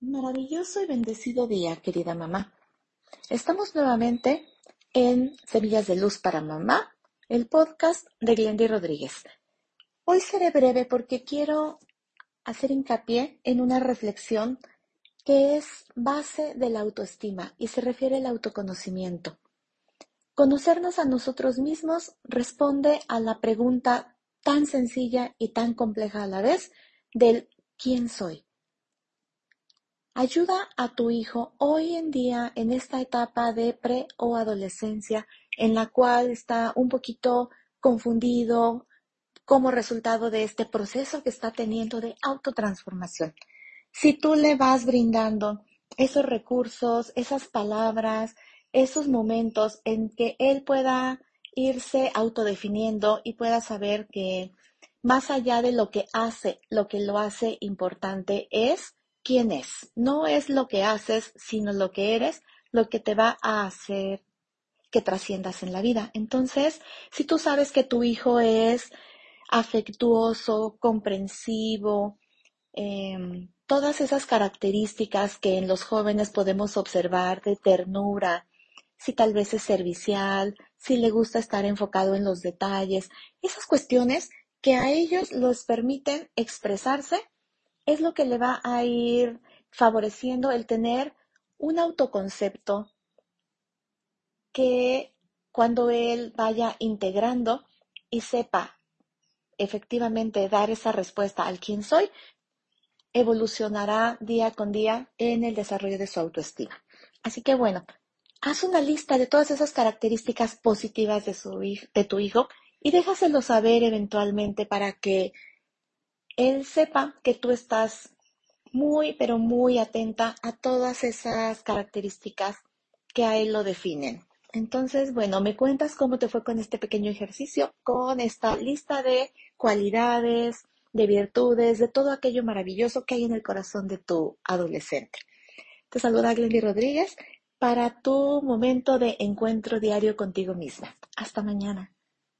Maravilloso y bendecido día, querida mamá. Estamos nuevamente en Semillas de Luz para Mamá, el podcast de Glendy Rodríguez. Hoy seré breve porque quiero hacer hincapié en una reflexión que es base de la autoestima y se refiere al autoconocimiento. Conocernos a nosotros mismos responde a la pregunta tan sencilla y tan compleja a la vez del ¿quién soy? Ayuda a tu hijo hoy en día en esta etapa de pre o adolescencia en la cual está un poquito confundido como resultado de este proceso que está teniendo de autotransformación. Si tú le vas brindando esos recursos, esas palabras, esos momentos en que él pueda irse autodefiniendo y pueda saber que más allá de lo que hace, lo que lo hace importante es quién es. No es lo que haces, sino lo que eres, lo que te va a hacer que trasciendas en la vida. Entonces, si tú sabes que tu hijo es afectuoso, comprensivo, em, todas esas características que en los jóvenes podemos observar de ternura, si tal vez es servicial, si le gusta estar enfocado en los detalles, esas cuestiones que a ellos les permiten expresarse es lo que le va a ir favoreciendo el tener un autoconcepto que cuando él vaya integrando y sepa efectivamente dar esa respuesta al quién soy, evolucionará día con día en el desarrollo de su autoestima. Así que bueno, haz una lista de todas esas características positivas de, su, de tu hijo y déjaselo saber eventualmente para que él sepa que tú estás muy, pero muy atenta a todas esas características que a él lo definen. Entonces, bueno, me cuentas cómo te fue con este pequeño ejercicio, con esta lista de cualidades, de virtudes, de todo aquello maravilloso que hay en el corazón de tu adolescente. Te saluda Glendy Rodríguez para tu momento de encuentro diario contigo misma. Hasta mañana.